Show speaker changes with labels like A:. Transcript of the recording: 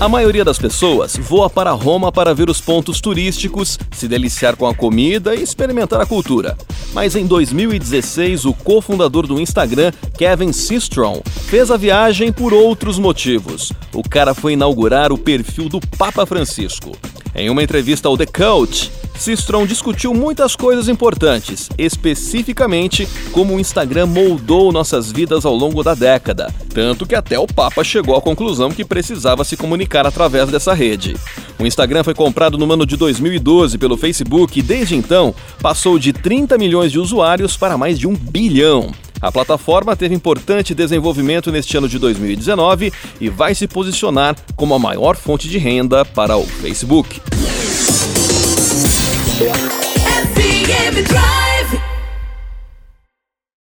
A: A maioria das pessoas voa para Roma para ver os pontos turísticos, se deliciar com a comida e experimentar a cultura. Mas em 2016, o cofundador do Instagram, Kevin Systrom, fez a viagem por outros motivos. O cara foi inaugurar o perfil do Papa Francisco. Em uma entrevista ao The Coach, Sistron discutiu muitas coisas importantes, especificamente como o Instagram moldou nossas vidas ao longo da década, tanto que até o Papa chegou à conclusão que precisava se comunicar através dessa rede. O Instagram foi comprado no ano de 2012 pelo Facebook e desde então passou de 30 milhões de usuários para mais de um bilhão. A plataforma teve importante desenvolvimento neste ano de 2019 e vai se posicionar como a maior fonte de renda para o Facebook.